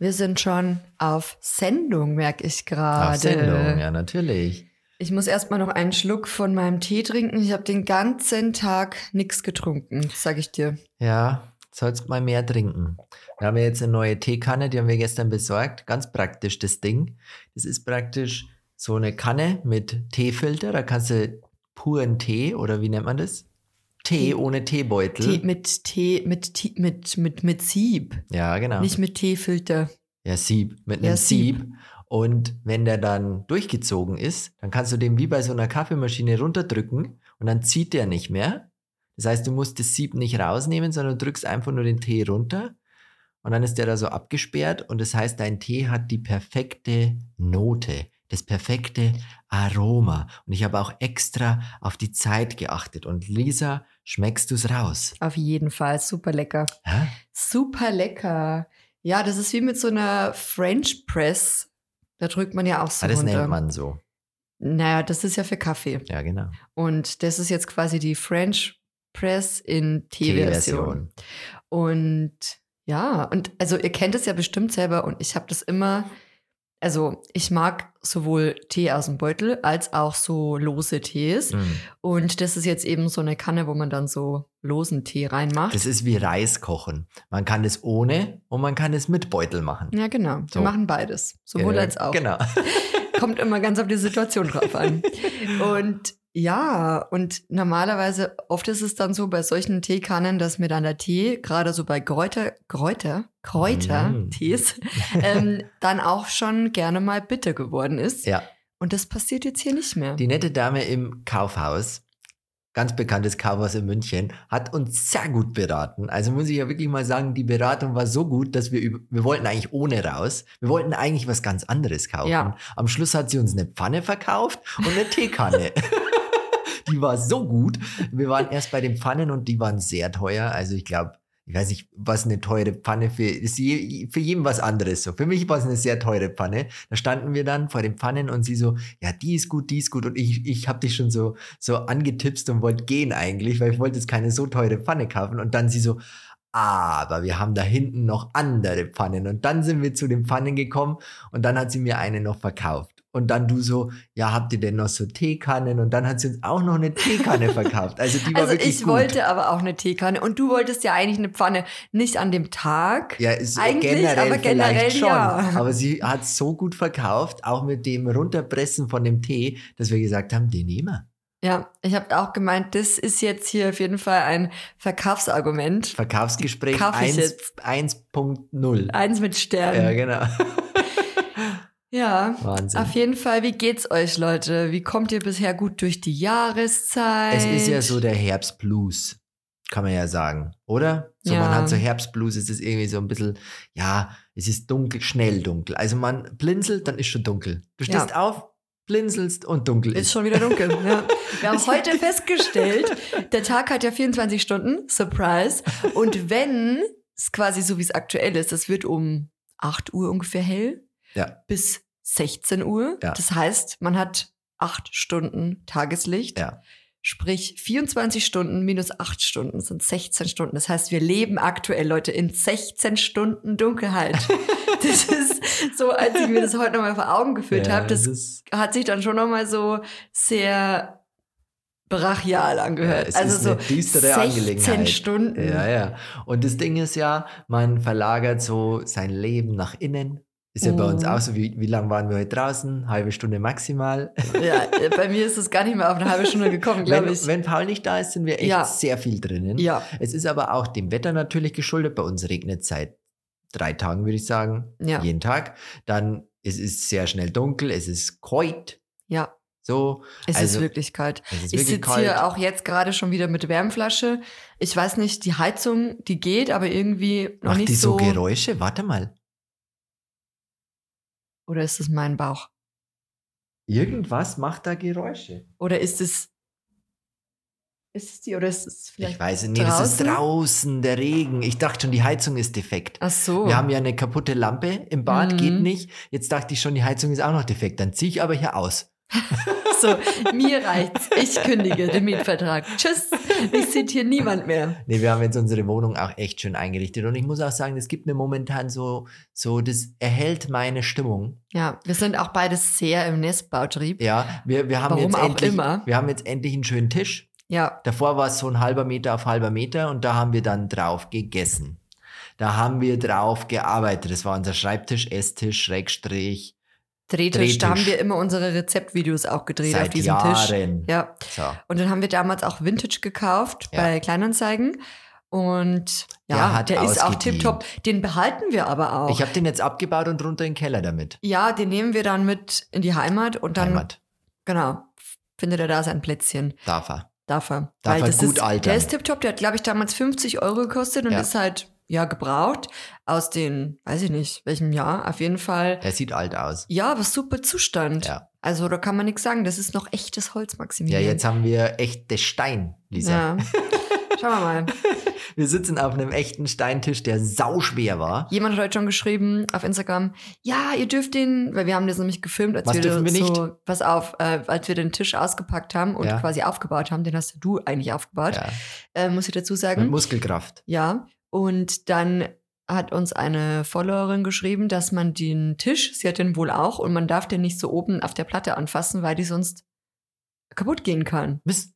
Wir sind schon auf Sendung, merke ich gerade. Auf Sendung, ja, natürlich. Ich muss erstmal noch einen Schluck von meinem Tee trinken. Ich habe den ganzen Tag nichts getrunken, sag ich dir. Ja, sollst mal mehr trinken. Wir haben ja jetzt eine neue Teekanne, die haben wir gestern besorgt. Ganz praktisch, das Ding. Das ist praktisch so eine Kanne mit Teefilter. Da kannst du puren Tee oder wie nennt man das? Tee ohne Teebeutel. Tee mit Tee, mit, Tee, mit, mit, mit Sieb. Ja, genau. Nicht mit Teefilter. Ja, Sieb, mit einem Ja, Sieb. Sieb. Und wenn der dann durchgezogen ist, dann kannst du den wie bei so einer Kaffeemaschine runterdrücken und dann zieht der nicht mehr. Das heißt, du musst das Sieb nicht rausnehmen, sondern du drückst einfach nur den Tee runter und dann ist der da so abgesperrt und das heißt, dein Tee hat die perfekte Note, das perfekte Aroma. Und ich habe auch extra auf die Zeit geachtet. Und Lisa, schmeckst du's raus? Auf jeden Fall. Super lecker. Hä? Super lecker. Ja, das ist wie mit so einer French Press. Da drückt man ja auch so Ah, das runter. nennt man so. Naja, das ist ja für Kaffee. Ja, genau. Und das ist jetzt quasi die French Press in Teeversion. Und ja, und also ihr kennt es ja bestimmt selber und ich habe das immer, also ich mag sowohl Tee aus dem Beutel als auch so lose Tees. Mm. Und das ist jetzt eben so eine Kanne, wo man dann so losen Tee reinmacht. Das ist wie Reis kochen. Man kann das ohne und man kann es mit Beutel machen. ja, genau. So. Wir machen beides. Sowohl Äh, als auch. Genau. Kommt immer ganz auf die Situation drauf an. Und ja, und normalerweise, oft ist es dann so bei solchen Teekannen, dass mir dann der Tee, gerade so bei Kräuter, Kräuter, Kräuter-Tees, ähm, dann auch schon gerne mal bitter geworden ist. Ja, Und das passiert jetzt hier nicht mehr. die nette Dame im Kaufhaus, ganz bekanntes Kaufhaus in München, hat uns sehr gut beraten. Also muss ich ja wirklich mal sagen, die Beratung war so gut, dass wir wir wollten eigentlich ohne raus. Wir wollten eigentlich was ganz anderes kaufen. Ja. Am Schluss hat sie uns eine Pfanne verkauft und eine Teekanne. die war so gut. Wir waren erst bei den Pfannen und die waren sehr teuer. Also ich glaube, ich weiß nicht, was eine teure Pfanne für ist je, für jeden was anderes so. Für mich war es eine sehr teure Pfanne. Da standen wir dann vor den Pfannen und sie so, ja, die ist gut, die ist gut und ich ich habe dich schon so so angetipst und wollte gehen eigentlich, weil ich wollte jetzt keine so teure Pfanne kaufen und dann sie so aber wir haben da hinten noch andere Pfannen und dann sind wir zu den Pfannen gekommen und dann hat sie mir eine noch verkauft. Und dann du so, ja, habt ihr denn noch so Teekannen? Und dann hat sie uns auch noch eine Teekanne verkauft. Also die war Also wirklich ich gut. wollte aber auch eine Teekanne und du wolltest ja eigentlich eine Pfanne. Nicht an dem Tag. Ja, ist Eigentlich, generell, aber generell vielleicht schon. ja. Aber sie hat so gut verkauft, auch mit dem Runterpressen von dem Tee, dass wir gesagt haben, den nehmen wir. Ja, ich habe auch gemeint, das ist jetzt hier auf jeden Fall ein Verkaufsargument. Verkaufsgespräch Kauf ich 1 jetzt. 1.0. Eins mit Sternen. Ja, genau. Ja, Wahnsinn. auf jeden Fall. Wie geht's euch, Leute? Wie kommt ihr bisher gut durch die Jahreszeit? Es ist ja so der Herbstblues, kann man ja sagen, oder? So, Ja. man hat so Herbstblues, es ist irgendwie so ein bisschen, ja, es ist dunkel, schnell dunkel. Also man blinzelt, dann ist schon dunkel. Du Ja. stehst auf, blinzelst und dunkel Ist ist. schon wieder dunkel. Ja. Wir haben heute festgestellt, der Tag hat ja 24 Stunden, Surprise. Und wenn es quasi so wie es aktuell ist, es wird um 8 Uhr ungefähr hell Ja, bis 16 Uhr. Ja. Das heißt, man hat 8 Stunden Tageslicht. ja. Sprich, 24 Stunden minus 8 Stunden sind 16 Stunden. Das heißt, wir leben aktuell, Leute, in 16 Stunden Dunkelheit. das ist so, als ich mir das heute nochmal vor Augen geführt ja habe, das ist, hat sich dann schon nochmal so sehr brachial angehört. Ja, es also ist so eine düstere 16 Angelegenheit. Stunden. Ja, ja. Und das Ding ist ja, man verlagert so sein Leben nach innen. Ist ja bei uns Mhm. auch so, wie, wie lange waren wir heute draußen? Halbe Stunde maximal. Ja, bei mir ist es gar nicht mehr auf eine halbe Stunde gekommen, glaube ich. wenn Paul nicht da ist, sind wir echt Ja. sehr viel drinnen. ja, Es ist aber auch dem Wetter natürlich geschuldet. Bei uns regnet es seit drei Tagen, würde ich sagen. Ja. Jeden Tag. Dann es ist sehr schnell dunkel, es ist kalt. ja, So. es ist Also, wirklich kalt. Ist Ich wirklich sitze kalt. hier auch jetzt gerade schon wieder mit Wärmflasche. Ich weiß nicht, die Heizung, die geht, aber irgendwie noch Macht nicht die so so. Geräusche? Warte mal. Oder ist es mein Bauch? Irgendwas macht da Geräusche. Oder ist es. Ist es die oder ist es vielleicht. ich weiß nicht. Nee, das ist draußen? draußen, der Regen. Ich dachte schon, die Heizung ist defekt. Ach so. Wir haben ja eine kaputte Lampe im Bad, Mhm. geht nicht. Jetzt dachte ich schon, die Heizung ist auch noch defekt. Dann ziehe ich aber hier aus. so, mir reicht's. Ich kündige den Mietvertrag. Tschüss. Ich sieht hier niemand mehr. Nee, wir haben jetzt unsere Wohnung auch echt schön eingerichtet. Und ich muss auch sagen, es gibt mir momentan so, so, das erhält meine Stimmung. Ja, wir sind auch beides sehr im Nestbautrieb. Ja, wir, wir haben Warum jetzt auch endlich, immer. wir haben jetzt endlich einen schönen Tisch. Ja, Davor war es so ein halber Meter auf halber Meter und da haben wir dann drauf gegessen. Da haben wir drauf gearbeitet. Das war unser Schreibtisch, Esstisch, Schrägstrich. Drehtisch, da haben Drehtisch. wir immer unsere Rezeptvideos auch gedreht auf Seit diesem Tisch. Jahren. Ja. So. Und dann haben wir damals auch Vintage gekauft Ja. bei Kleinanzeigen. Und ja, Der der ist auch tipptopp. Den behalten wir aber auch. Ich habe den jetzt abgebaut und runter in den Keller damit. ja, den nehmen wir dann mit in die Heimat und dann, Heimat. genau, findet er da sein Plätzchen. Darf er. Darf er. Darf Weil er gut ist, altern. Der ist tipptopp. Der hat, glaube ich, damals 50 Euro gekostet und Ja. ist halt, ja, gebraucht. Aus den, weiß ich nicht, welchem Jahr. Auf jeden Fall. Er sieht alt aus. Ja, aber super Zustand. Ja. Also da kann man nichts sagen. Das ist noch echtes Holz, Ja, Maximilian. jetzt haben wir echte Stein, Lisa. Ja. Schauen wir mal. Wir sitzen auf einem echten Steintisch, der sauschwer war. Jemand hat heute schon geschrieben auf Instagram, ja, ihr dürft den, weil wir haben das nämlich gefilmt, als Was wir, dürfen wir so, pass auf, äh, als wir den Tisch ausgepackt haben und Ja. quasi aufgebaut haben, den hast du eigentlich aufgebaut, Ja, äh, muss ich dazu mit sagen. Muskelkraft. Ja, und dann hat uns eine Followerin geschrieben, dass man den Tisch, sie hat den wohl auch, und man darf den nicht so oben auf der Platte anfassen, weil die sonst kaputt gehen kann, Mist.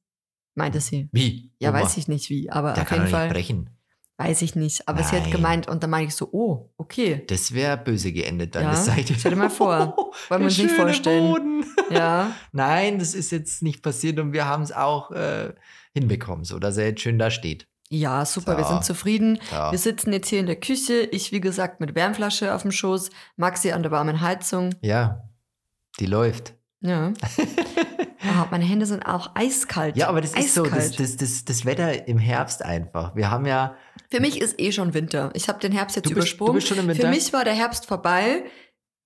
meinte sie. Wie? Ja, Oma? weiß ich nicht wie, aber Der auf kann jeden Fall brechen. weiß ich nicht. Aber sie hat Nein. gemeint, und dann meine ich so, oh, okay. Das wäre böse geendet dann. Ja, das seid ihr. stell dir mal vor. Wollen wir uns nicht vorstellen. Boden. Ja, Nein, das ist jetzt nicht passiert und wir haben es auch äh, hinbekommen, so dass er jetzt schön da steht. Ja, super, wir So. sind zufrieden. Ja. Wir sitzen jetzt hier in der Küche. Ich, wie gesagt, mit Wärmflasche auf dem Schoß. Maxi an der warmen Heizung. ja, die läuft. Ja. Ah, meine Hände sind auch eiskalt. Ja, aber das ist so, das, Eiskalt. das, das, das Wetter im Herbst einfach. Wir haben ja, Für mich ist eh schon Winter. Ich habe den Herbst jetzt du bist, übersprungen. du bist schon im Winter. Für mich war der Herbst vorbei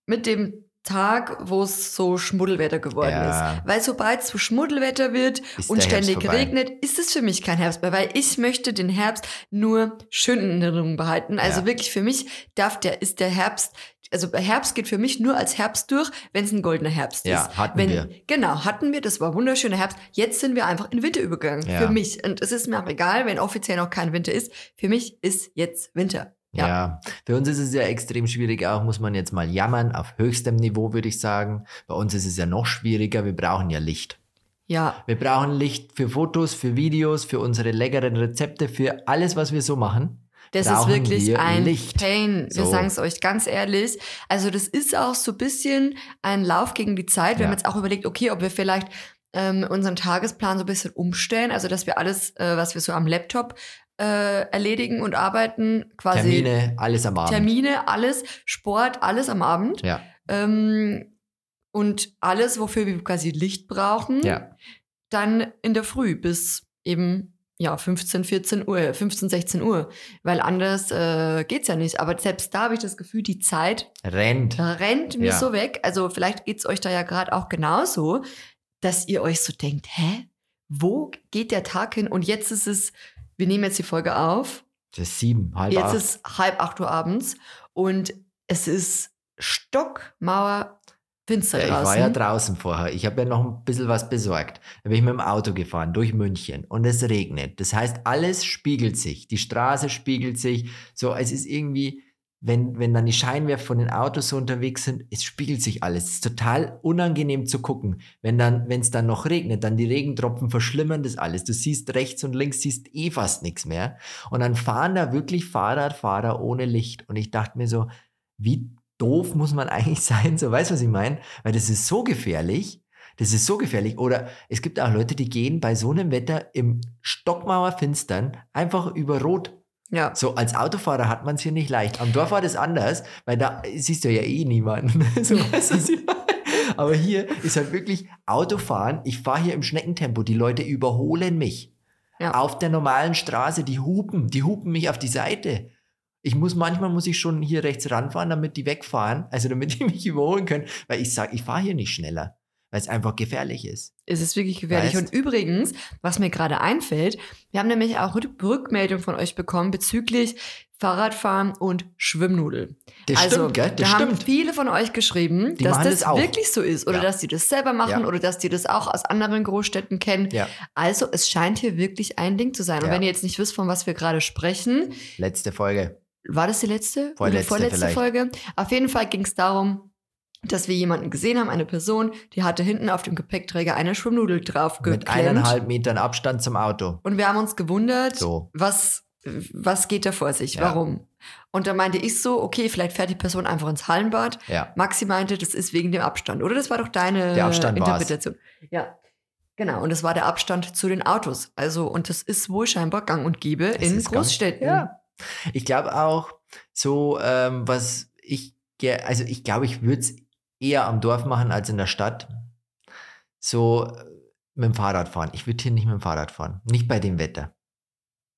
mit dem Tag, wo es so Schmuddelwetter geworden Ja. ist. Weil sobald es so Schmuddelwetter wird Ist und ständig regnet, ist es für mich kein Herbst mehr, weil ich möchte den Herbst nur schön in Erinnerung behalten. Also Ja. wirklich für mich darf der, ist der Herbst, also Herbst geht für mich nur als Herbst durch, wenn es ein goldener Herbst Ja, ist. hatten wenn, wir. Genau, hatten wir, das war wunderschöner Herbst. Jetzt sind wir einfach in Winter übergegangen. Ja. Für mich. Und es ist mir auch egal, wenn offiziell noch kein Winter ist. Für mich ist jetzt Winter. Ja. Ja. für uns ist es ja extrem schwierig, auch muss man jetzt mal jammern, auf höchstem Niveau würde ich sagen. Bei uns ist es ja noch schwieriger, wir brauchen ja Licht. Ja, Wir brauchen Licht für Fotos, für Videos, für unsere leckeren Rezepte, für alles, was wir so machen. Das ist wirklich wir ein Licht. Pain. Wir So. sagen es euch ganz ehrlich. Also das ist auch so ein bisschen ein Lauf gegen die Zeit. Wir Ja. haben jetzt auch überlegt, okay, ob wir vielleicht ähm, unseren Tagesplan so ein bisschen umstellen. Also dass wir alles, äh, was wir so am Laptop äh, erledigen und arbeiten, quasi Termine, alles am Abend. Termine, alles, Sport, alles am Abend. Ja, Ähm, und alles, wofür wir quasi Licht brauchen, ja, dann in der Früh bis eben ja 15, 14 Uhr, 15, 16 Uhr, weil anders äh, geht's ja nicht. Aber selbst da habe ich das Gefühl, die Zeit rennt. rennt mir Ja. so weg. Also vielleicht geht's euch da ja gerade auch genauso, dass ihr euch so denkt, hä, wo geht der Tag hin? Und jetzt ist es, wir nehmen jetzt die Folge auf, Das ist sieben, halb jetzt acht. ist halb acht Uhr abends und es ist Stockmauer finster Ja, ich draußen. war ja draußen vorher. Ich habe ja noch ein bisschen was besorgt. Da bin ich mit dem Auto gefahren durch München und es regnet. Das heißt, alles spiegelt sich. Die Straße spiegelt sich. So, es ist irgendwie, wenn, wenn dann die Scheinwerfer von den Autos so unterwegs sind, es spiegelt sich alles. Es ist total unangenehm zu gucken. Wenn dann, wenn es dann noch regnet, dann die Regentropfen verschlimmern das alles. Du siehst rechts und links, siehst eh fast nichts mehr. Und dann fahren da wirklich Fahrradfahrer ohne Licht. Und ich dachte mir so, wie doof muss man eigentlich sein? So, weißt du, was ich meine? Weil das ist so gefährlich. Das ist so gefährlich. Oder es gibt auch Leute, die gehen bei so einem Wetter im Stockmauerfinstern einfach über Rot. Ja. So, als Autofahrer hat man es hier nicht leicht. Am Dorf war das anders, weil da siehst du ja eh niemanden. so, weißt du, was ich meine? Aber hier ist halt wirklich Autofahren. Ich fahre hier im Schneckentempo. Die Leute überholen mich. Ja. Auf der normalen Straße, die hupen, die hupen mich auf die Seite. Ich muss manchmal muss ich schon hier rechts ranfahren, damit die wegfahren, also damit die mich überholen können, weil ich sage, ich fahre hier nicht schneller. Weil es einfach gefährlich ist. Es ist wirklich gefährlich. Weißt? Und übrigens, was mir gerade einfällt, wir haben nämlich auch Rück- Rückmeldung von euch bekommen bezüglich Fahrradfahren und Schwimmnudel. Das also, stimmt, gell? Das da haben stimmt. viele von euch geschrieben, Die dass das, das wirklich so ist oder Ja. dass die das selber machen Ja. oder dass die das auch aus anderen Großstädten kennen. Ja, Also es scheint hier wirklich ein Ding zu sein. Und wenn ihr jetzt nicht wisst, von was wir gerade sprechen, letzte Folge. war das die letzte? Vorletzte vorletzte vielleicht. Folge? Auf jeden Fall ging es darum, dass wir jemanden gesehen haben, eine Person, die hatte hinten auf dem Gepäckträger eine Schwimmnudel drauf Mit eineinhalb Metern Abstand zum Auto. Und wir haben uns gewundert, So. was, was geht da vor sich, Ja. warum? Und da meinte ich so, okay, vielleicht fährt die Person einfach ins Hallenbad. Ja. Maxi meinte, das ist wegen dem Abstand, oder? Das war doch deine Der Abstand war's. Interpretation. Ja. Genau, und das war der Abstand zu den Autos. Also, und das ist wohl scheinbar gang und gäbe Es in Großstädten. Ja. Ich glaube auch, so, ähm, was ich, also ich glaube, ich würde es eher am Dorf machen als in der Stadt. So äh, mit dem Fahrrad fahren. Ich würde hier nicht mit dem Fahrrad fahren. Nicht bei dem Wetter.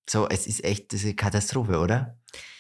So, es ist echt eine Katastrophe, oder?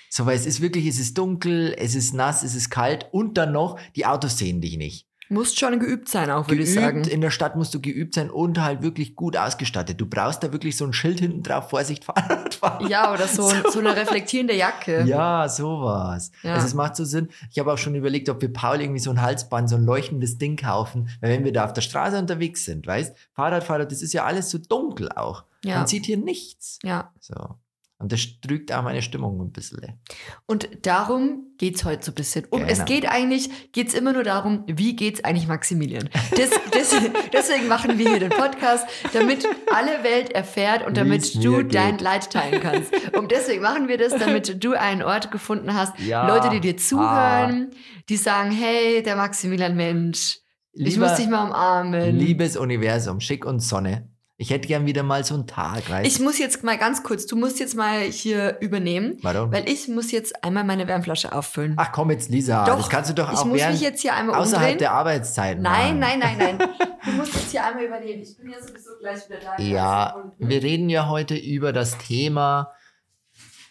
So, weil es ist wirklich, es ist dunkel, es ist nass, es ist kalt und dann noch, die Autos sehen dich nicht. Musst schon geübt sein, auch würde ich sagen. in der Stadt musst du geübt sein und halt wirklich gut ausgestattet. Du brauchst da wirklich so ein Schild hinten drauf, Vorsicht, Fahrradfahren. Ja, oder so, so eine reflektierende Jacke. Ja, sowas. Ja. Also es macht so Sinn. Ich habe auch schon überlegt, ob wir Paul irgendwie so ein Halsband, so ein leuchtendes Ding kaufen, weil wenn wir da auf der Straße unterwegs sind, weißt, Fahrradfahrer, das ist ja alles so dunkel auch. Ja. Man sieht hier nichts. Ja. So. Und das trügt auch meine Stimmung ein bisschen. Und darum geht's heute so ein bisschen. Um, Genau. Es geht eigentlich, geht's immer nur darum, wie geht's eigentlich Maximilian? Das, das, deswegen machen wir hier den Podcast, damit alle Welt erfährt und damit du geht. dein Leid teilen kannst. Und deswegen machen wir das, damit du einen Ort gefunden hast, Ja. Leute, die dir zuhören, die sagen, hey, der Maximilian Mensch, ich Lieber- muss dich mal umarmen. Liebes Universum, Schick und Sonne. Ich hätte gern wieder mal so einen Tag, weißt Ich muss jetzt mal ganz kurz, du musst jetzt mal hier übernehmen, Warum? weil ich muss jetzt einmal meine Wärmflasche auffüllen. Ach komm jetzt, Lisa. Doch, das kannst du doch ich auch muss während, außerhalb umdrehen. der Arbeitszeiten Nein, nein, nein, nein. Du musst jetzt hier einmal übernehmen. Ich bin ja sowieso gleich wieder da. Ja, wir reden ja heute über das Thema,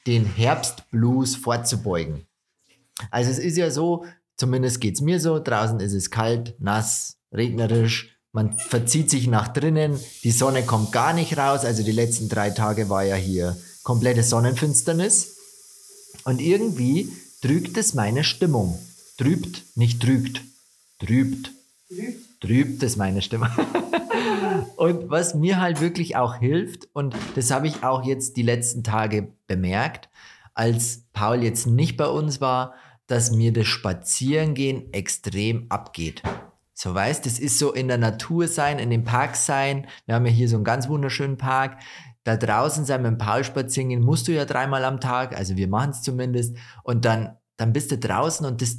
den Herbstblues vorzubeugen. Also es ist ja so, zumindest geht es mir so, draußen ist es kalt, nass, regnerisch, man verzieht sich nach drinnen, die Sonne kommt gar nicht raus, also die letzten drei Tage war ja hier komplette Sonnenfinsternis und irgendwie trügt es meine Stimmung. Trübt, nicht trügt, trübt. Trübt es meine Stimme. Und was mir halt wirklich auch hilft, und das habe ich auch jetzt die letzten Tage bemerkt, als Paul jetzt nicht bei uns war, dass mir das Spazierengehen extrem abgeht. So weißt, das ist so in der Natur sein, in dem Park sein. Wir haben ja hier so einen ganz wunderschönen Park. Da draußen sein mit dem Paul spazieren gehen, musst du ja dreimal am Tag, also wir machen es zumindest. Und dann, dann bist du draußen und das,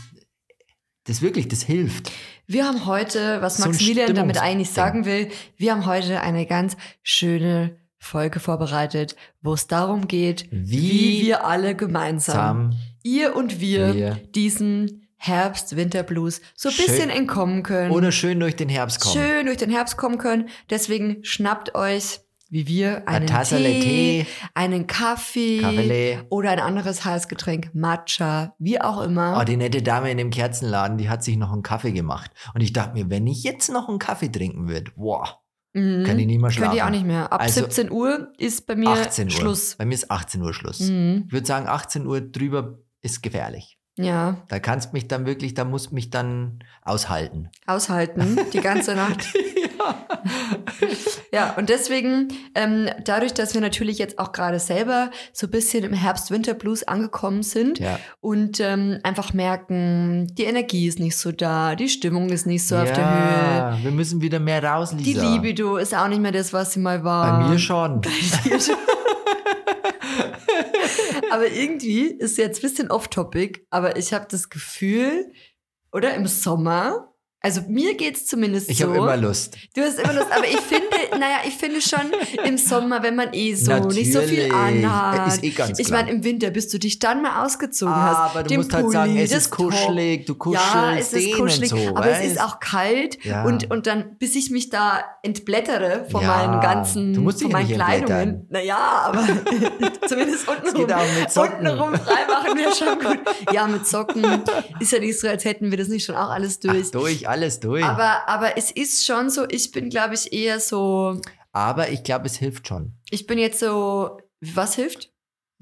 das wirklich, das hilft. Wir haben heute, was So Maximilian damit eigentlich sagen will, wir haben heute eine ganz schöne Folge vorbereitet, wo es darum geht, wie, Wie wir alle gemeinsam, Sam, ihr und wir, wir. diesen Herbst-Winter-Blues so ein bisschen entkommen können. oder schön durch den Herbst kommen. schön durch den Herbst kommen können. Deswegen schnappt euch, wie wir, einen Tee, Tee. einen Kaffee Kaffee. oder ein anderes Heißgetränk, Matcha, wie auch immer. Oh, die nette Dame in dem Kerzenladen, die hat sich noch einen Kaffee gemacht. Und ich dachte mir, wenn ich jetzt noch einen Kaffee trinken würde, boah, Mhm. kann ich nie mehr schlafen. Könnt ihr auch nicht mehr. Ab Also 17 Uhr ist bei mir 18 Uhr. Schluss. Bei mir ist 18 Uhr Schluss. Mhm. Ich würde sagen, 18 Uhr drüber ist gefährlich. Ja, Da kannst mich dann wirklich, da musst mich dann aushalten. aushalten die ganze Nacht. ja, und deswegen, ähm, dadurch, dass wir natürlich jetzt auch gerade selber so ein bisschen im Herbst-Winter-Blues angekommen sind Ja. und ähm, einfach merken, die Energie ist nicht so da, die Stimmung ist nicht so auf der Höhe, ja, wir müssen wieder mehr raus, die Lisa. Libido ist auch nicht mehr das, was sie mal war. Bei mir schon. Aber irgendwie ist jetzt ein bisschen off-topic, aber ich habe das Gefühl, oder im Sommer, also mir geht's zumindest Ich so. habe immer Lust. Du hast immer Lust, aber ich finde, naja, ich finde schon im Sommer, wenn man eh so nicht so viel Natürlich. anhat. Ist eh ganz ich meine, im Winter, bis du dich dann mal ausgezogen Ah, hast. aber du musst halt sagen, Pulli, es das ist kuschelig, du Top. Ja, es kuschelst ist kuschelig, so, aber es weißt? ist auch kalt Ja. und, und dann, bis ich mich da entblättere von Ja, meinen ganzen, du musst dich von meinen Kleidungen. Naja, aber zumindest. Untenrum frei machen wäre schon gut. Ja, mit Socken ist ja nicht so, als hätten wir das nicht schon auch alles durch. Ach, durch, alles durch. Aber, aber es ist schon so, ich bin, glaube ich, eher so, Aber ich glaube, es hilft schon. ich bin jetzt so, was hilft?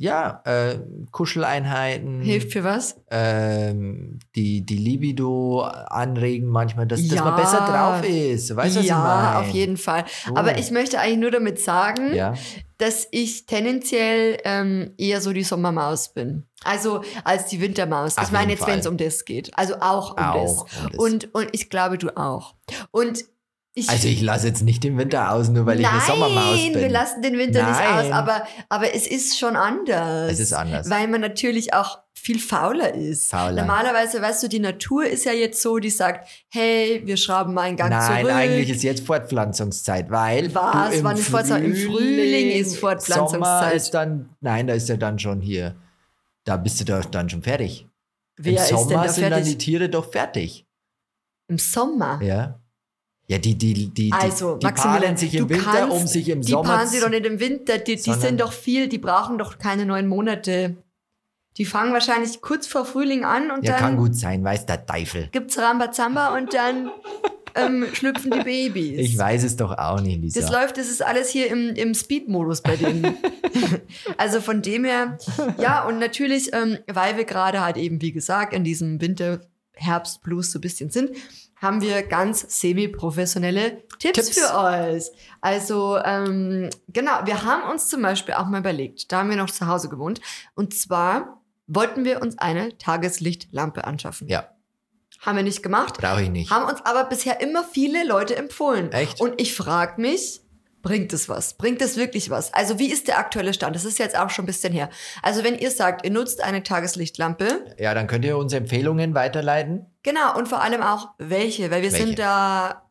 Ja, äh, Kuscheleinheiten. Hilft für was? ähm, die, die Libido anregen manchmal, dass, dass Ja. man besser drauf ist. Weißt du, was ich meine? ja, auf jeden Fall. So. Aber ich möchte eigentlich nur damit sagen, Ja, dass ich tendenziell ähm, eher so die Sommermaus bin. Also als die Wintermaus. Auf ich meine jetzt, wenn es um das geht. Also auch um auch. das. Und das- Und, und ich glaube, du auch. Und ich. also ich lasse jetzt nicht den Winter aus, nur weil ich eine Sommermaus bin. Nein, wir lassen den Winter nicht Nein. aus, aber, aber es ist schon anders. Es ist anders. Weil man natürlich auch viel fauler ist. Fauler. Normalerweise, weißt du, die Natur ist ja jetzt so, die sagt, hey, wir schrauben mal einen Gang Nein, zurück. eigentlich ist jetzt Fortpflanzungszeit, weil Was? im Wann ist Fortpflanzung- im Frühling ist Fortpflanzungszeit. Sommer ist dann, nein, da ist ja dann schon hier, da bist du doch dann schon fertig. Wer Im Sommer da sind dann fertig? die Tiere doch fertig. Im Sommer? Ja. Ja, die, die, die, Also, die, die Maximilian, sich im Winter, kannst- um sich im Die Sommer paaren sie doch nicht im Winter, die, die sind doch viel, die brauchen doch keine neun Monate. Die fangen wahrscheinlich kurz vor Frühling an und Ja, kann dann gut sein, weiß der Teufel. gibt's Rambazamba und dann ähm, schlüpfen die Babys. Ich weiß es doch auch nicht, Lisa. Das läuft, das ist alles hier im, im Speed-Modus bei denen. also von dem her, ja, und natürlich, ähm, weil wir gerade halt eben, wie gesagt, in diesem Winter-Herbst-Blues so ein bisschen sind, haben wir ganz semi-professionelle Tipps, Tipps. für euch. Also, ähm, genau, wir haben uns zum Beispiel auch mal überlegt, da haben wir noch zu Hause gewohnt, und zwar wollten wir uns eine Tageslichtlampe anschaffen. Ja, Haben wir nicht gemacht. brauche ich nicht. Haben uns aber bisher immer viele Leute empfohlen. Echt? Und ich frage mich, bringt es was? Bringt es wirklich was? Also wie ist der aktuelle Stand? Das ist jetzt auch schon ein bisschen her. Also wenn ihr sagt, ihr nutzt eine Tageslichtlampe, Ja, dann könnt ihr uns Empfehlungen weiterleiten. genau, und vor allem auch welche, weil wir Welche? sind da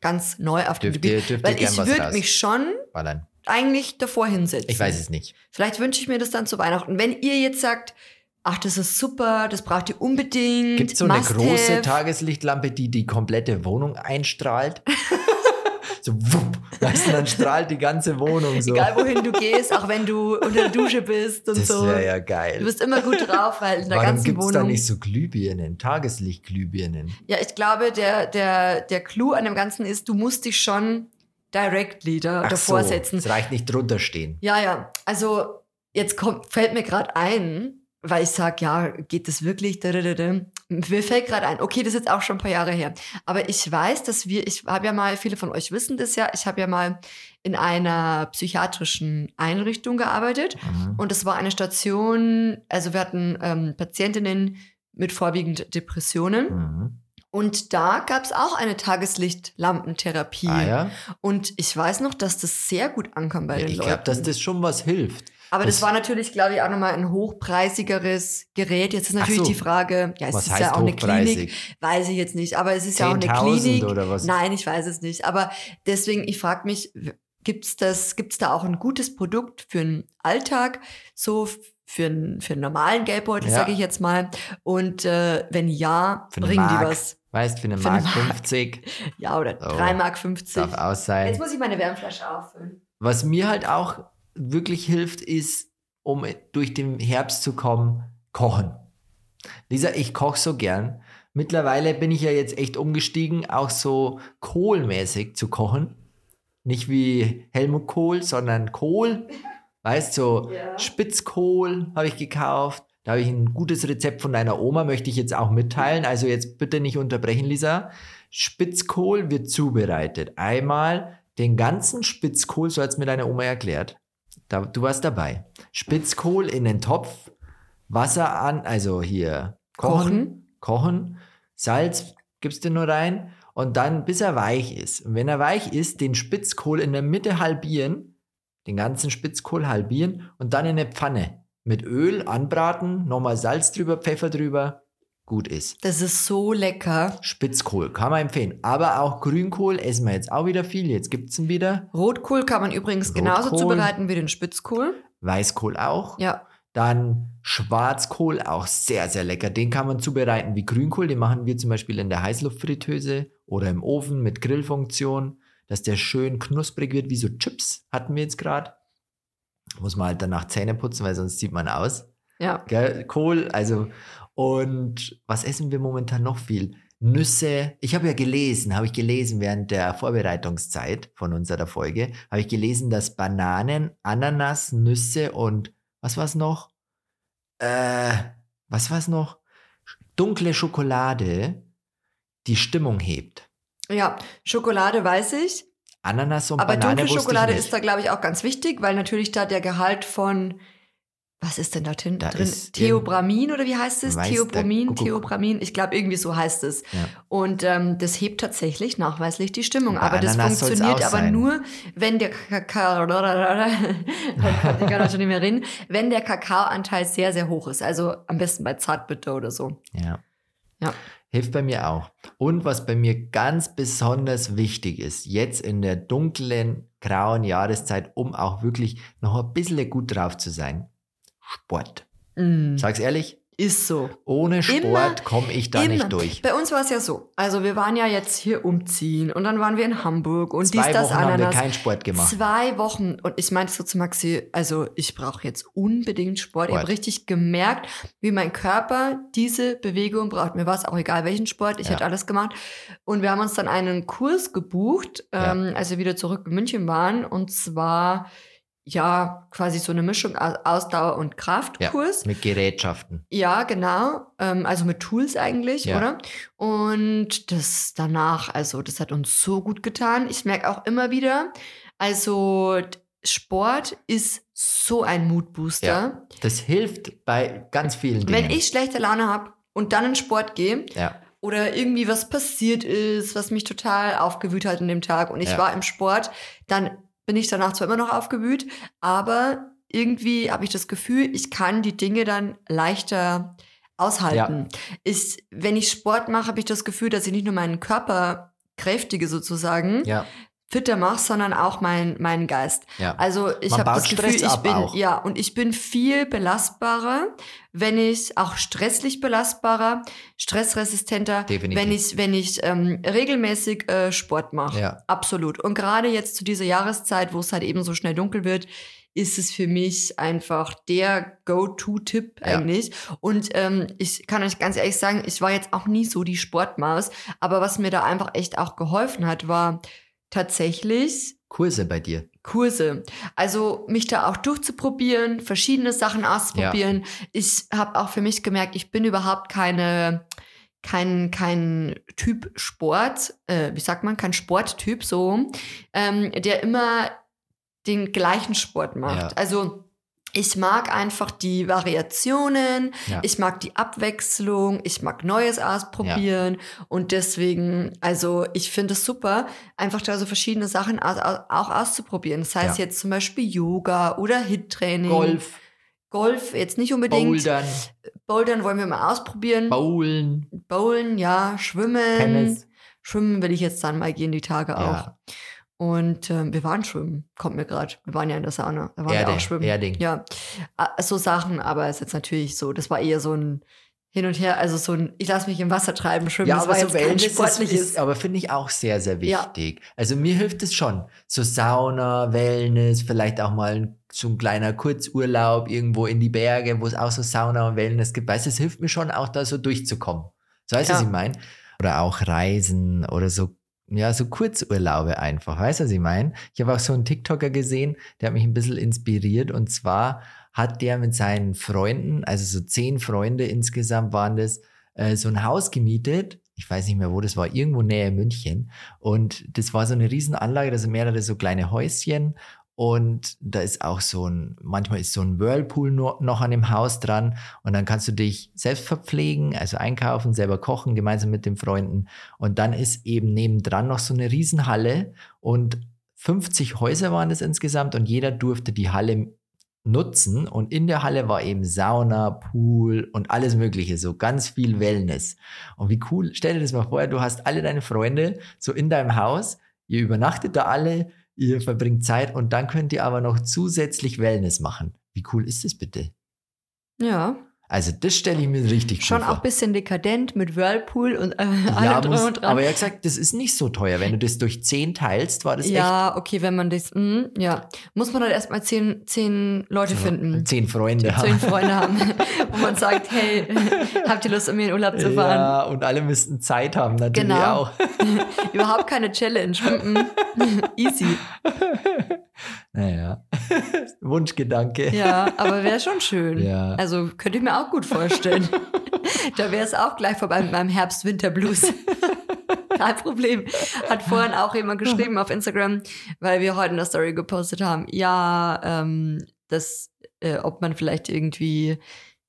ganz neu auf dem Dürft Gebiet. ihr weil ich würde mich schon ballern. eigentlich davor hinsetzen. Ich weiß es nicht. Vielleicht wünsche ich mir das dann zu Weihnachten. Wenn ihr jetzt sagt, ach, das ist super, das braucht ihr unbedingt. Gibt es so eine große have. Tageslichtlampe, die die komplette Wohnung einstrahlt? so wupp, weißt du, dann strahlt die ganze Wohnung so. Egal wohin du gehst, auch wenn du unter der Dusche bist und das so. wäre ja Du geil. bist immer gut drauf, weil in der Warum ganzen gibt es da Wohnung. nicht so Glühbirnen, Tageslichtglühbirnen? Ja, ich glaube, der, der, der Clou an dem Ganzen ist, du musst dich schon directly da, Ach davor so, setzen. es reicht nicht drunter stehen. Ja, ja. Also jetzt kommt, fällt mir gerade ein, weil ich sage, ja, geht das wirklich? Da, da, da, da. Mir fällt gerade ein, okay, das ist jetzt auch schon ein paar Jahre her. Aber ich weiß, dass wir, ich habe ja mal, viele von euch wissen das ja, ich habe ja mal in einer psychiatrischen Einrichtung gearbeitet. Mhm. Und es war eine Station, also wir hatten ähm, Patientinnen mit vorwiegend Depressionen. Mhm. Und da gab es auch eine Tageslichtlampentherapie. Ah ja? Und ich weiß noch, dass das sehr gut ankam bei ja den ich Leuten. glaube, dass das schon was hilft. Aber das das- war natürlich, glaube ich, auch nochmal ein hochpreisigeres Gerät. Jetzt ist natürlich so. die Frage, ja, es Was ist ja auch eine? Klinik. Weiß ich jetzt nicht, aber es ist ja auch eine 10.000 Klinik. oder was? Nein, ich weiß es nicht. Aber deswegen, ich frage mich, gibt's das, gibt's da auch ein gutes Produkt für den Alltag, so für einen, für einen normalen Geldbeutel, Ja. sage ich jetzt mal. Und äh, wenn ja, Für bringen die Mark. was. Weißt für eine Für eine Mark Mark. 50 Ja, oder Oh, 3,50 Mark. 50. darf aus sein. Jetzt muss ich meine Wärmflasche auffüllen. Was mir halt auch wirklich hilft, ist, um durch den Herbst zu kommen, kochen. Lisa, ich koche so gern. Mittlerweile bin ich ja jetzt echt umgestiegen, auch so kohlmäßig zu kochen. Nicht wie Helmut Kohl, sondern Kohl. Weißt so Ja. Spitzkohl habe ich gekauft. Da habe ich ein gutes Rezept von deiner Oma, möchte ich jetzt auch mitteilen. Also jetzt bitte nicht unterbrechen, Lisa. Spitzkohl wird zubereitet. Einmal den ganzen Spitzkohl, so hat es mir deine Oma erklärt. Da, du warst dabei. Spitzkohl in den Topf, Wasser an, also hier kochen, kochen, Salz gibst du nur rein und dann bis er weich ist. Und wenn er weich ist, den Spitzkohl in der Mitte halbieren, den ganzen Spitzkohl halbieren und dann in eine Pfanne mit Öl anbraten, nochmal Salz drüber, Pfeffer drüber, gut ist. Das ist so lecker. Spitzkohl kann man empfehlen. Aber auch Grünkohl essen wir jetzt auch wieder viel. Jetzt gibt es ihn wieder. Rotkohl kann man übrigens genauso Rotkohl. zubereiten wie den Spitzkohl. Weißkohl auch. Ja. Dann Schwarzkohl, auch sehr, sehr lecker. Den kann man zubereiten wie Grünkohl. Den machen wir zum Beispiel in der Heißluftfritteuse oder im Ofen mit Grillfunktion, dass der schön knusprig wird, wie so Chips hatten wir jetzt gerade. Muss man halt danach Zähne putzen, weil sonst sieht man aus. Ja. Gell? Kohl, also und was essen wir momentan noch viel? Nüsse. Ich habe ja gelesen, habe ich gelesen während der Vorbereitungszeit von unserer Folge, habe ich gelesen, dass Bananen, Ananas, Nüsse und was war es noch? Äh, was war es noch? Dunkle Schokolade die Stimmung hebt. Ja, Schokolade weiß ich. Ananas und Aber Banane dunkle Schokolade ist da, glaube ich, auch ganz wichtig, weil natürlich da der Gehalt von, was ist denn da drin? Theobramin oder wie heißt es? Der Theobramin, ich glaube, irgendwie so heißt es. Ja. Und ähm, das hebt tatsächlich nachweislich die Stimmung. Aber das Ananas soll's funktioniert aber sein. nur, wenn der Kakao, ich kann schon nicht mehr reden, wenn der Kakaoanteil sehr, sehr hoch ist. Also am besten bei Zartbitter oder so. Ja. Ja. Hilft bei mir auch. Und was bei mir ganz besonders wichtig ist, jetzt in der dunklen, grauen Jahreszeit, um auch wirklich noch ein bisschen gut drauf zu sein, Sport. Mm, Sag's ehrlich, ist so. ohne Sport komme ich da Immer. nicht durch. Bei uns war es ja so. Also wir waren ja jetzt hier umziehen und dann waren wir in Hamburg und Zwei dies, das, Wochen haben wir Ananas. keinen Sport gemacht. Zwei Wochen und ich meinte so zu Maxi, also ich brauche jetzt unbedingt Sport. Ich Sport. habe richtig gemerkt, wie mein Körper diese Bewegung braucht. Mir war es auch egal, welchen Sport, ich Ja. hätte alles gemacht. Und wir haben uns dann einen Kurs gebucht, Ja. ähm, als wir wieder zurück in München waren. Und zwar ja quasi so eine Mischung aus Ausdauer- und Kraftkurs. Mit Gerätschaften. Ja, genau. Ähm, also mit Tools eigentlich, Ja. oder? Und das danach, also das hat uns so gut getan. Ich merke auch immer wieder, also Sport ist so ein Moodbooster. Ja. Das hilft bei ganz vielen Dingen. Wenn ich schlechte Laune habe und dann in Sport gehe ja. oder irgendwie was passiert ist, was mich total aufgewühlt hat in dem Tag und ich Ja. war im Sport, dann bin ich danach zwar immer noch aufgewühlt, aber irgendwie habe ich das Gefühl, ich kann die Dinge dann leichter aushalten. Ist, wenn ich Sport mache, habe ich das Gefühl, dass ich nicht nur meinen Körper kräftige sozusagen, ja, fitter mache, sondern auch mein, meinen Geist. ja. Also ich habe das Gefühl, Stress ich bin auch. ja und ich bin viel belastbarer, wenn ich auch stresslich belastbarer, stressresistenter, Definitiv. wenn ich wenn ich ähm, regelmäßig äh, Sport mache. Ja. Absolut. Und gerade jetzt zu dieser Jahreszeit, wo es halt eben so schnell dunkel wird, ist es für mich einfach der Go-To-Tipp Ja. eigentlich. Und ähm, ich kann euch ganz ehrlich sagen, ich war jetzt auch nie so die Sportmaus, aber was mir da einfach echt auch geholfen hat, war tatsächlich Kurse bei dir. Kurse. Also mich da auch durchzuprobieren, verschiedene Sachen auszuprobieren. Ich habe auch für mich gemerkt, ich bin überhaupt keine kein, kein Typ Sport, äh, wie sagt man, kein Sporttyp so, ähm, der immer den gleichen Sport macht. Ja. Also ich mag einfach die Variationen, Ja. ich mag die Abwechslung, ich mag Neues ausprobieren und deswegen, also ich finde es super, einfach da so verschiedene Sachen aus, auch auszuprobieren. Das heißt Ja. jetzt zum Beispiel Yoga oder Hit-Training. Golf jetzt nicht unbedingt. Bouldern, Bouldern wollen wir mal ausprobieren. Bowlen, Bowlen, ja, Schwimmen. Tennis. Schwimmen will ich jetzt dann mal gehen, die Tage auch. Ja. Und ähm, wir waren schwimmen, kommt mir gerade. Wir waren ja in der Sauna. Da waren Erde, wir auch schwimmen. Erding. Ja, Ah, so Sachen, aber es ist jetzt natürlich so, das war eher so ein Hin und Her, also so ein, ich lasse mich im Wasser treiben, schwimmen, Ja, das aber war so jetzt ist, sportliches. ist aber finde ich auch sehr, sehr Ja. wichtig. Also mir hilft es schon. So Sauna, Wellness, vielleicht auch mal so ein kleiner Kurzurlaub irgendwo in die Berge, wo es auch so Sauna und Wellness gibt. Weißt du, es hilft mir schon auch da so durchzukommen. So weißt du, Ja. was ich meine? Oder auch Reisen oder so, ja, so Kurzurlaube einfach. Weißt du, was ich meine? Ich habe auch so einen TikToker gesehen, der hat mich ein bisschen inspiriert und zwar hat der mit seinen Freunden, also so zehn Freunde insgesamt waren das, äh, so ein Haus gemietet. Ich weiß nicht mehr, wo das war, irgendwo näher München. Und das war so eine Riesenanlage, da sind mehrere so kleine Häuschen. Und da ist auch so ein, manchmal ist so ein Whirlpool no, noch an dem Haus dran. Und dann kannst du dich selbst verpflegen, also einkaufen, selber kochen, gemeinsam mit den Freunden. Und dann ist eben nebendran noch so eine Riesenhalle. Und 50 Häuser waren es insgesamt. Und jeder durfte die Halle nutzen. Und in der Halle war eben Sauna, Pool und alles Mögliche, so ganz viel Wellness. Und wie cool, stell dir das mal vor, du hast alle deine Freunde so in deinem Haus, ihr übernachtet da alle, ihr verbringt Zeit und dann könnt ihr aber noch zusätzlich Wellness machen. Wie cool ist das bitte? Ja, Also das stelle ich mir richtig Schon cool auch ein bisschen dekadent mit Whirlpool und äh, Ja, allem drum und dran. aber er hat gesagt, das ist nicht so teuer. Wenn du das durch 10 teilst, war das ja, okay, wenn man das, mm, ja, muss man halt erstmal zehn, zehn Leute echt finden, 10 Freunde. zehn Freunde haben, wo man sagt, hey, habt ihr Lust, mit mir in Urlaub zu fahren? Ja, und alle müssten Zeit haben, natürlich Genau. auch. Überhaupt keine Challenge. Mm. Easy. Naja, Wunschgedanke. Ja, aber wäre schon schön. Ja. Also könnte ich mir auch gut vorstellen. da wäre es auch gleich vorbei mit meinem Herbst-Winter-Blues. Kein Problem. Hat vorhin auch jemand geschrieben auf Instagram, weil wir heute in der Story gepostet haben. Ja, ähm, das, äh, ob man vielleicht irgendwie,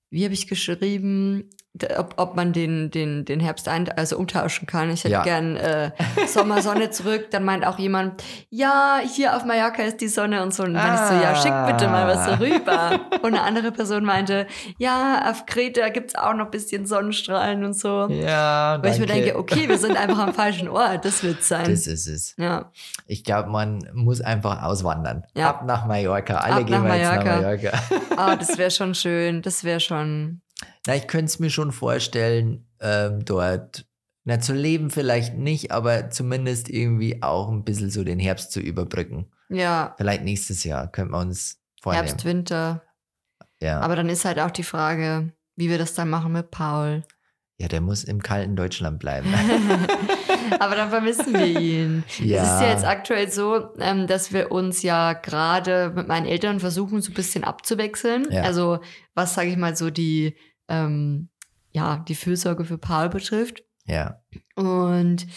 wie habe ich geschrieben, ob, ob man den, den, den Herbst ein, also umtauschen kann. Ich hätte Ja. gern äh, Sommersonne zurück. Dann meint auch jemand, ja, hier auf Mallorca ist die Sonne und so. Und dann meinte ich so, ja, schick bitte mal was Ah. rüber. Und eine andere Person meinte, ja, auf Kreta gibt's auch noch ein bisschen Sonnenstrahlen und so. Ja, Weil ich mir danke. denke, okay, wir sind einfach am falschen Ort, das wird's sein. Das ist es. ja. Ich glaube, man muss einfach auswandern. Ja. Ab nach Mallorca. Alle Ab gehen nach wir jetzt nach Mallorca. Mallorca. Ah, das wäre schon schön. Das wäre schon. Na, ich könnte es mir schon vorstellen, ähm, dort na, zu leben vielleicht nicht, aber zumindest irgendwie auch ein bisschen so den Herbst zu überbrücken. Ja, Vielleicht nächstes Jahr könnten wir uns vornehmen. Herbst, Winter. Ja. Aber dann ist halt auch die Frage, wie wir das dann machen mit Paul. ja, der muss im kalten Deutschland bleiben. Aber dann vermissen wir ihn. Ja. Es ist ja jetzt aktuell so, ähm, dass wir uns ja gerade mit meinen Eltern versuchen, so ein bisschen abzuwechseln. Ja. Also was, sage ich mal, so die, ähm, ja, die Fürsorge für Paul betrifft. ja. Und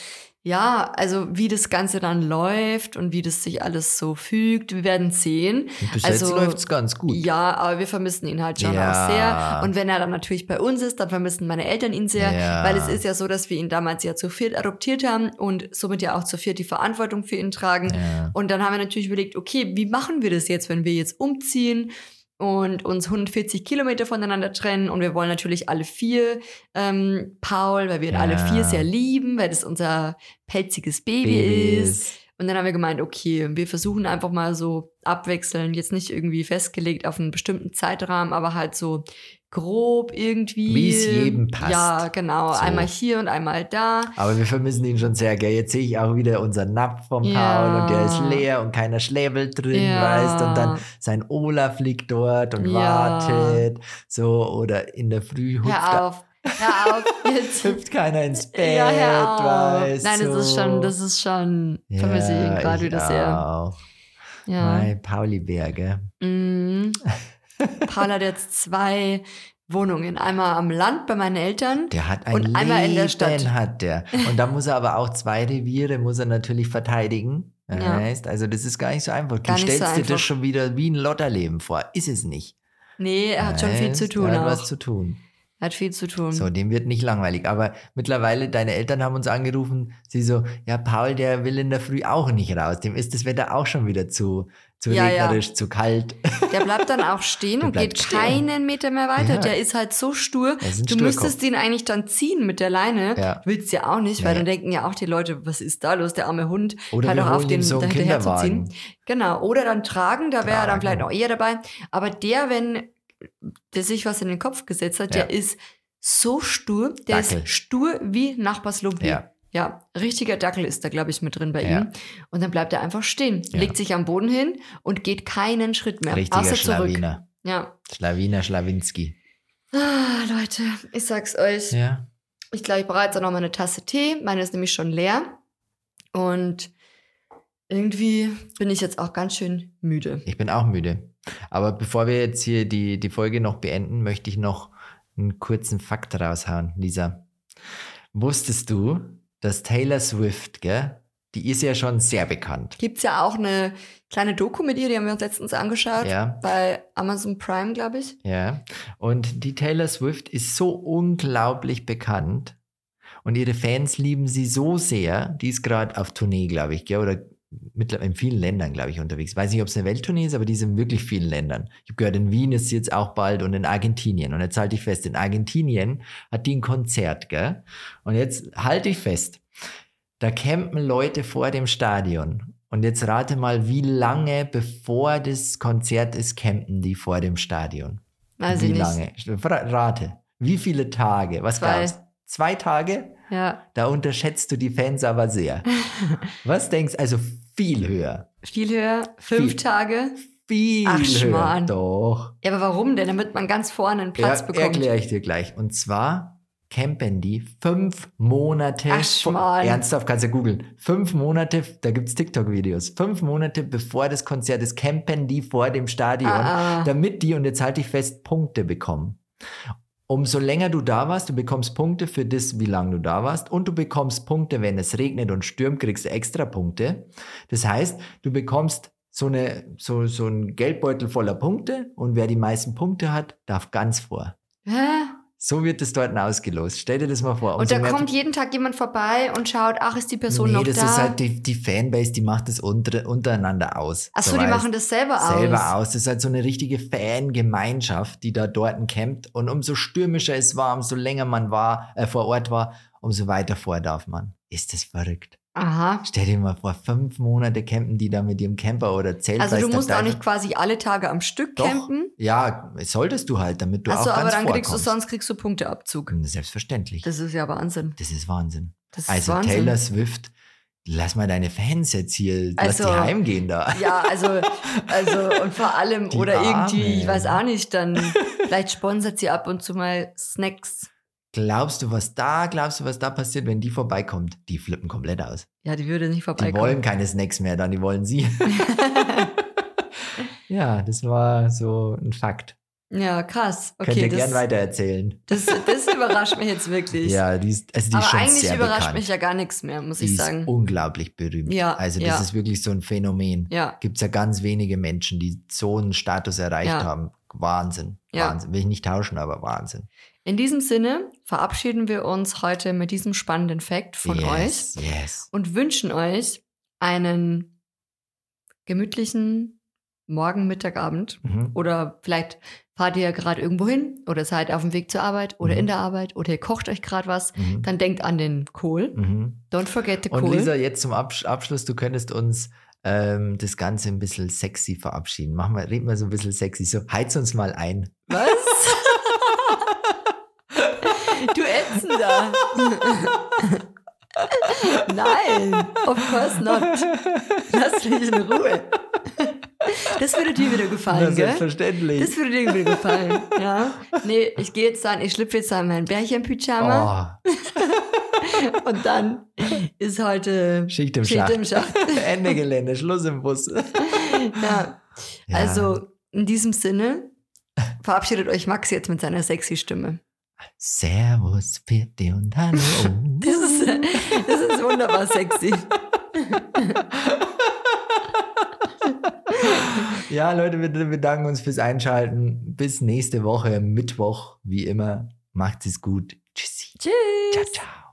ja, also wie das Ganze dann läuft und wie das sich alles so fügt, wir werden sehen. Und bis Also, jetzt läuft es ganz gut. Ja, aber wir vermissen ihn halt schon Ja. auch sehr. Und wenn er dann natürlich bei uns ist, dann vermissen meine Eltern ihn sehr, Ja. weil es ist ja so, dass wir ihn damals ja zu viert adoptiert haben und somit ja auch zu viert die Verantwortung für ihn tragen. Ja. Und dann haben wir natürlich überlegt, okay, wie machen wir das jetzt, wenn wir jetzt umziehen und uns 140 Kilometer voneinander trennen und wir wollen natürlich alle vier ähm, Paul, weil wir Ja. alle vier sehr lieben, weil das unser pelziges Baby ist. Babys. Und dann haben wir gemeint, okay, wir versuchen einfach mal so abwechseln, jetzt nicht irgendwie festgelegt auf einen bestimmten Zeitrahmen, aber halt so grob irgendwie. Wie es jedem passt. Ja, genau. So. Einmal hier und einmal da. Aber wir vermissen ihn schon sehr, gell? Jetzt sehe ich auch wieder unseren Napf vom Ja. Paul und der ist leer und keiner schläbelt drin, Ja. weißt Und dann sein Olaf liegt dort und Ja. wartet. So, oder in der Früh hüpft, Hör auf. Hör auf. Jetzt. hüpft keiner ins Bett, ja, hör auf. weißt Nein, das ist schon, das ist schon, vermisse ich ihn Ja, gerade wieder sehr. Auch. Ja. Mein Pauli-Bär, gell? Mm. Paul hat jetzt zwei Wohnungen. Einmal am Land bei meinen Eltern. Der hat ein Und einmal in der Stadt. Hat der. Und da muss er aber auch zwei Reviere, muss er natürlich verteidigen. Ja. Heißt, also das ist gar nicht so einfach. Gar du nicht so stellst dir einfach. das schon wieder wie ein Lotterleben vor. Ist es nicht. Nee, er hat schon viel zu tun Er hat auch. was zu tun. Er hat viel zu tun. So, dem wird nicht langweilig. Aber mittlerweile, deine Eltern haben uns angerufen, sie so, ja, Paul, der will in der Früh auch nicht raus. Dem ist das Wetter auch schon wieder zu, zu Ja, ja. regnerisch, zu kalt. Der bleibt dann auch stehen und geht stehen. keinen Meter mehr weiter. Ja. Der ist halt so stur. Du Sturkopf. müsstest ihn eigentlich dann ziehen mit der Leine. Ja. Willst ja auch nicht, weil dann denken ja auch die Leute, was ist da los, der arme Hund. Oder wir doch auf, den so einen dahinterher zu Kinderwagen. ziehen. Genau. Oder dann tragen, da wäre er dann vielleicht auch eher dabei. Aber der, wenn der sich was in den Kopf gesetzt hat, Ja. der ist so stur. Der Dackel. ist stur wie Nachbarslumpi. Ja. Ja, richtiger Dackel ist da, glaube ich, mit drin bei Ja. ihm. Und dann bleibt er einfach stehen, legt sich am Boden hin und geht keinen Schritt mehr. Richtiger außer zurück. Schlawiner. Ja. Schlawiner Schlawinski. Ah, Leute, ich sag's euch. Ja. Ich glaube, ich brauche jetzt auch noch mal eine Tasse Tee. Meine ist nämlich schon leer. Und irgendwie bin ich jetzt auch ganz schön müde. Ich bin auch müde. Aber bevor wir jetzt hier die, die Folge noch beenden, möchte ich noch einen kurzen Fakt raushauen, Lisa. Wusstest du, dass Taylor Swift, gell, die ist ja schon sehr bekannt. Gibt's ja auch eine kleine Doku mit ihr, die haben wir uns letztens angeschaut. Ja. Bei Amazon Prime, glaube ich. Ja. Und die Taylor Swift ist so unglaublich bekannt. Und ihre Fans lieben sie so sehr. Die ist gerade auf Tournee, glaube ich, gell? oder mittlerweile in vielen Ländern, glaube ich, unterwegs. Weiß nicht, ob es eine Welttournee ist, aber die ist in wirklich vielen Ländern. Ich habe gehört, in Wien ist sie jetzt auch bald und in Argentinien. Und jetzt halte ich fest, in Argentinien hat die ein Konzert, gell? Und jetzt halte ich fest, da campen Leute vor dem Stadion. Und jetzt rate mal, wie lange bevor das Konzert ist, campen die vor dem Stadion. Weiß Wie ich nicht. lange? Fra- Rate. Wie viele Tage? Was Zwei. gab's? Zwei Tage? Ja, Da unterschätzt du die Fans aber sehr. Was denkst Also viel höher. viel höher. Fünf Viel. Tage. Viel Ach, höher. Schmarrn. Doch. Ja, aber warum denn? Damit man ganz vorne einen Platz Er, bekommt. Erkläre ich dir gleich. Und zwar campen die fünf Monate. Ach, Schmarrn. Ernsthaft, kannst du googeln. Fünf Monate, da gibt's TikTok-Videos. Fünf Monate bevor das Konzert ist, campen die vor dem Stadion, Ah, ah. damit die, und jetzt halte ich fest, Punkte bekommen. Umso länger du da warst, du bekommst Punkte für das, wie lange du da warst. Und du bekommst Punkte, wenn es regnet und stürmt, kriegst du extra Punkte. Das heißt, du bekommst so, eine, so, so einen Geldbeutel voller Punkte und wer die meisten Punkte hat, darf ganz vor. Hä? So wird es dort ausgelost. Stell dir das mal vor. Und Umso da kommt jeden Tag jemand vorbei und schaut, ach, ist die Person nee, noch das da? ist halt die, die Fanbase, die macht das unter, untereinander aus. Achso, So die machen das selber aus. selber aus. Das ist halt so eine richtige Fangemeinschaft, die da dort campt. Und umso stürmischer es war, umso länger man war, äh, vor Ort war, umso weiter vor darf man. Ist das verrückt? Aha. Stell dir mal vor, fünf Monate campen die da mit ihrem Camper oder Zelt. Also du musst auch nicht quasi alle Tage am Stück Doch. campen. Ja, solltest du halt, damit du Achso, auch ganz aber dann kriegst du vorkommst. sonst kriegst du Punkteabzug. Selbstverständlich. Das, Das ist ja Wahnsinn. ist Wahnsinn. Das ist Also Wahnsinn. Taylor Swift, lass mal deine Fans jetzt hier, lass Also, die heimgehen da. Ja, also, also und vor allem, Die oder irgendwie, Arme. ich weiß auch nicht, dann vielleicht sponsert sie ab und zu mal Snacks. Glaubst du, was da, glaubst du, was da passiert, wenn die vorbeikommt? Die flippen komplett aus. Ja, die würde nicht Die vorbeikommen. wollen keine Snacks mehr, dann die wollen sie. ja, das war so ein Fakt. ja, krass. Könnt Okay, ihr gern das, weitererzählen. das, das überrascht mich jetzt wirklich. Ja, die ist, also die Aber ist schon eigentlich sehr überrascht bekannt. mich ja gar nichts mehr, muss die ich ist sagen. unglaublich berühmt. Ja, also das ja. ist wirklich so ein Phänomen. Ja, Gibt es ja ganz wenige Menschen, die so einen Status erreicht Ja. haben. Wahnsinn. Ja. Wahnsinn. Will ich nicht tauschen, aber Wahnsinn. In diesem Sinne verabschieden wir uns heute mit diesem spannenden Fact von euch yes, Yes. und wünschen euch einen gemütlichen Morgen, Mittag, Abend. Mhm. Oder vielleicht fahrt ihr gerade irgendwo hin oder seid auf dem Weg zur Arbeit oder Mhm. in der Arbeit oder ihr kocht euch gerade was. Mhm. Dann denkt an den Kohl. Mhm. Don't forget the Und Kohl. Lisa, jetzt zum Absch Abschluss, du könntest uns ähm, das Ganze ein bisschen sexy verabschieden. Mach mal, red mal so ein bisschen sexy. So, heiz uns mal ein. Was? du Ätzender. Nein, of course not. Lass mich in Ruhe. Das würde dir wieder gefallen, gell? selbstverständlich. Das würde dir wieder gefallen, ja. Nee, ich gehe jetzt dann, ich schlüpfe jetzt in mein Bärchen-Pyjama oh, und dann ist heute Schicht im Schicht Schacht. im Schacht. Ende Gelände, Schluss im Bus. Ja. Ja. Also in diesem Sinne verabschiedet euch Max jetzt mit seiner sexy Stimme. Servus, Pitti und Hallo. Das ist, das ist wunderbar sexy. Ja, Leute, wir bedanken uns fürs Einschalten. Bis nächste Woche, Mittwoch, wie immer. Macht's es gut. Tschüssi. Tschüss. Ciao, ciao.